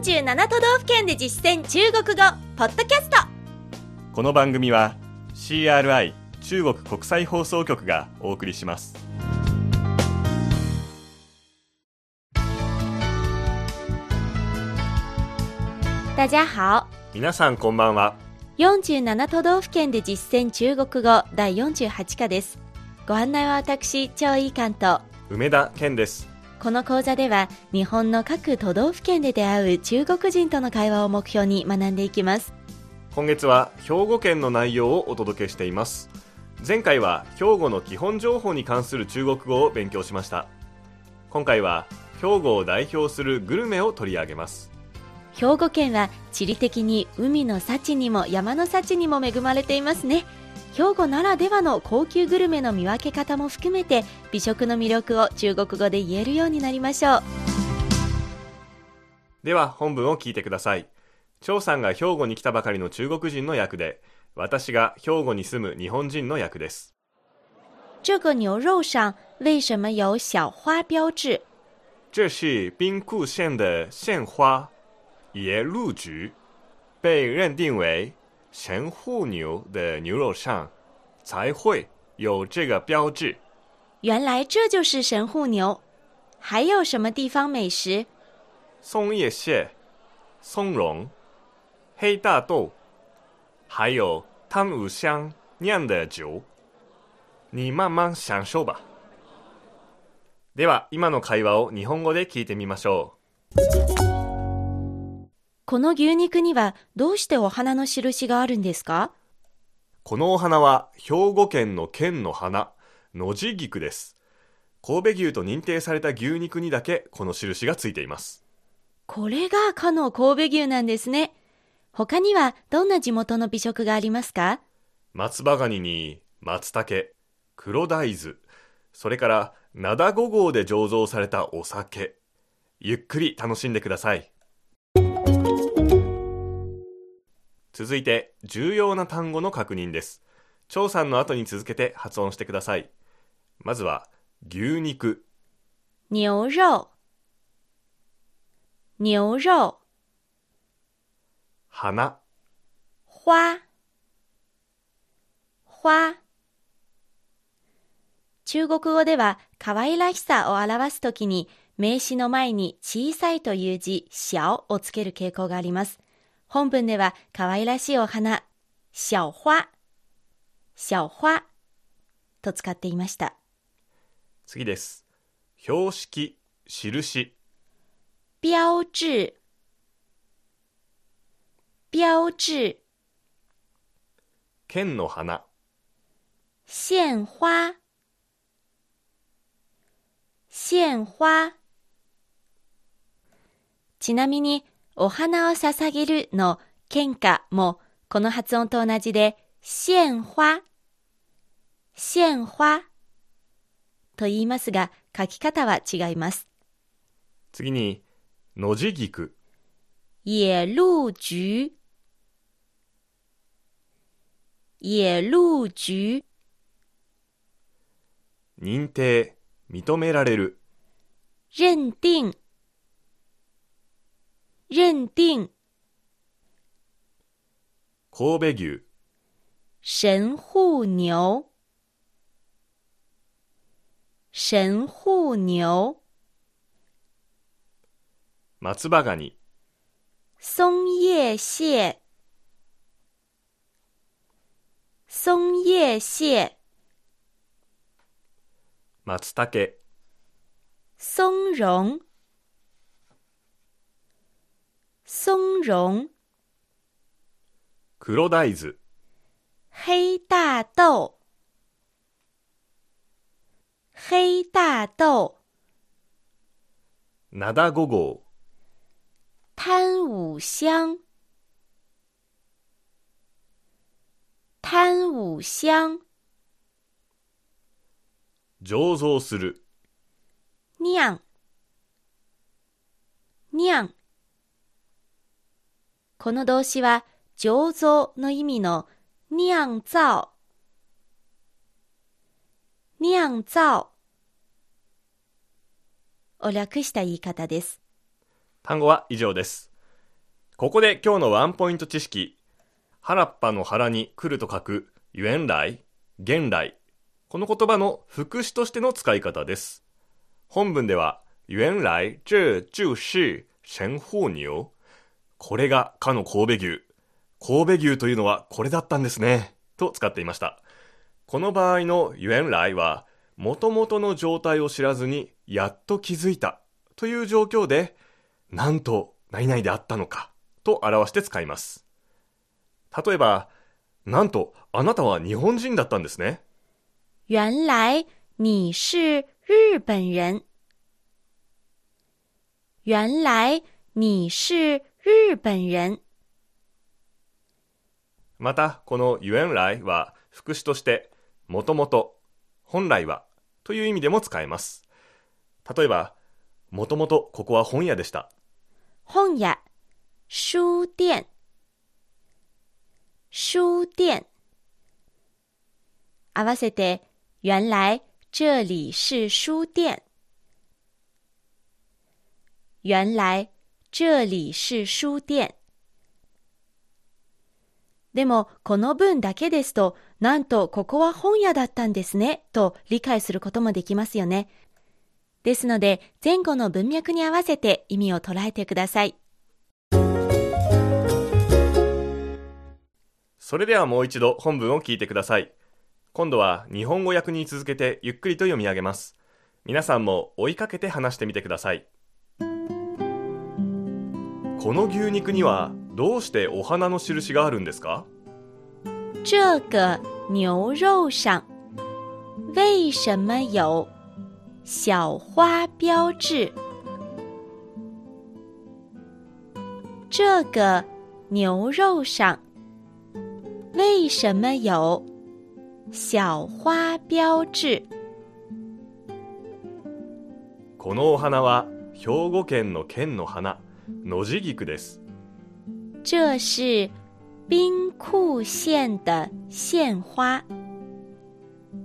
47都道府県で実践中国語ポッドキャスト。この番組は CRI 中国国際放送局がお送りします。大家好。皆さんこんばんは。47都道府県で実践中国語第48課です。ご案内は私張井関と。梅田健ですこの講座では日本の各都道府県で出会う中国人との会話を目標に学んでいきます。今月は兵庫県の内容をお届けしています。前回は兵庫の基本情報に関する中国語を勉強しました。今回は兵庫を代表するグルメを取り上げます。兵庫県は地理的に海の幸にも山の幸にも恵まれていますね兵庫ならではの高級グルメの見分け方も含めて美食の魅力を中国語で言えるようになりましょう。では本文を聞いてください。張さんが兵庫に来たばかりの中国人の役で私が兵庫に住む日本人の役です。这个牛肉上为什么有小花标志。这是兵库县的县花野鹿菊被认定为神户牛的牛肉上才会有这个标志。原来这就是神户牛。还有什么地方美食？松叶蟹、松茸、黑大豆，还有汤五香酿的酒。你慢慢享受吧。では、今の会話を日本語で聞いてみましょう。この牛肉にはどうしてお花の印があるんですか？このお花は兵庫県の県の花、野地菊です。神戸牛と認定された牛肉にだけこの印がついています。これがかの神戸牛なんですね。他にはどんな地元の美食がありますか？松葉ガニに松茸、黒大豆、それから灘五号で醸造されたお酒。ゆっくり楽しんでください。続いて重要な単語の確認です。張さんの後に続けて発音してください。まずは牛肉。牛肉。牛肉。花。花。花。中国語では可愛らしさを表すときに名詞の前に小さいという字、小をつける傾向があります。本文では可愛らしいお花、小花、小花と使っていました。次です。標識、印。標志、標志。県の花。鮮花、鮮花。ちなみに、お花を捧げるの喧嘩もこの発音と同じで、献花、献花と言いますが、書き方は違います。次に、野地菊。野鹿菊。野鹿菊。認定、認められる。認定。认定。神戸牛。神户牛。神户牛。松葉ガニ。松叶蟹。松叶蟹。松茸。松茸松茸、黒大豆、黑大豆、黑大豆、灘五号、贪五香、贪五香、醸造する、酿、酿、この動詞は醸造の意味の酿造、酿造を略した言い方です。単語は以上です。ここで今日のワンポイント知識。原っぱの腹に来ると書く、原来、原来。この言葉の副詞としての使い方です。本文では、原来这就是神户牛。これがかの神戸牛。神戸牛というのはこれだったんですね。と使っていました。この場合の原来は、元々の状態を知らずにやっと気づいたという状況で、なんと何々であったのかと表して使います。例えば、なんとあなたは日本人だったんですね。原来你是日本人。原来你是日本人。また、この原来は副詞として、もともと、本来はという意味でも使えます。例えば、もともとここは本屋でした。本屋、書店、書店。合わせて、原来这里是书店。原来这里是書店。でも、この文だけですと、なんとここは本屋だったんですね、と理解することもできますよね。ですので、前後の文脈に合わせて意味を捉えてください。それではもう一度本文を聞いてください。今度は日本語訳に続けてゆっくりと読み上げます。皆さんも追いかけて話してみてください。この牛肉にはどうしてお花の印があるんですか？这个牛肉上为什么有小花标志？这个牛肉上为什么有小花标志？このお花は兵庫県の県の花、野地菊です。这是兵库县的县花，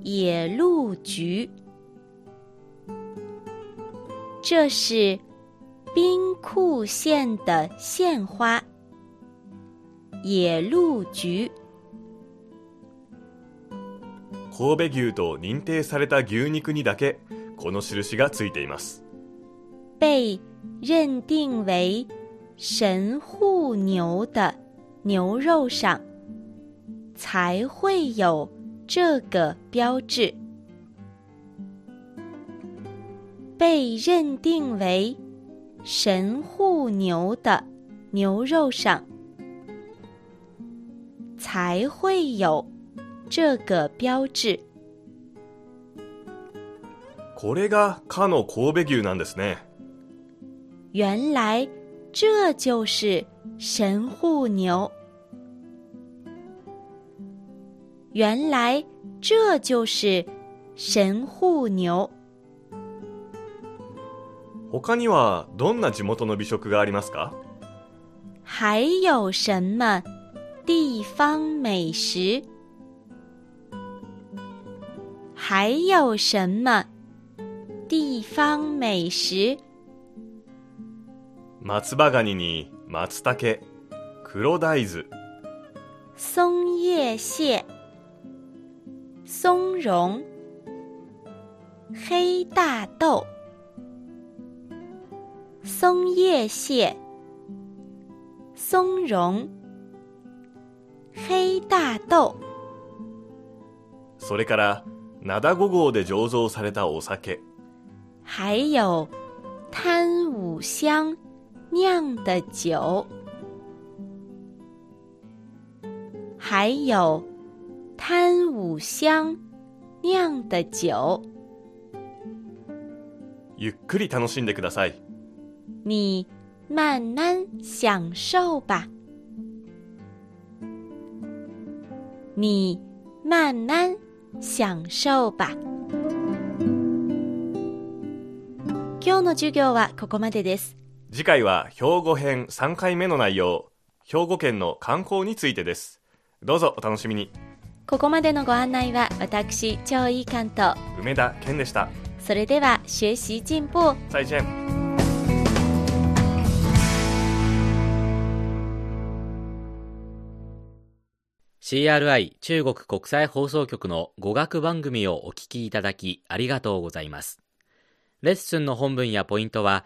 野鹿菊。这是兵库县的县花，野鹿菊。神戸牛と認定された牛肉にだけこの印がついています。被认定为神户牛的牛肉上才会有这个标志。被认定为神户牛的牛肉上才会有这个标志。これがかの神戸牛なんですね。原来这就是神户牛。原来这就是神户牛。他にはどんな地元の美食がありますか？还有什么地方美食？还有什么地方美食？松葉ガニに松茸、黒大豆、松叶蟹、松茸、黑大豆、松叶蟹、松茸、黑大豆。それから灘五号で醸造されたお酒、还有贪五香酿的酒，还有贪五香酿的酒。ゆっくり楽しんでください。你慢慢享受吧，你慢慢享受吧。今日の授業はここまでです。次回は兵庫編3回目の内容兵庫県の観光についてです。どうぞお楽しみに。ここまでのご案内は私張井関と梅田健でした。それでは学習進歩。再见。CRI 中国国際放送局の語学番組をお聞きいただきありがとうございます。レッスンの本文やポイントは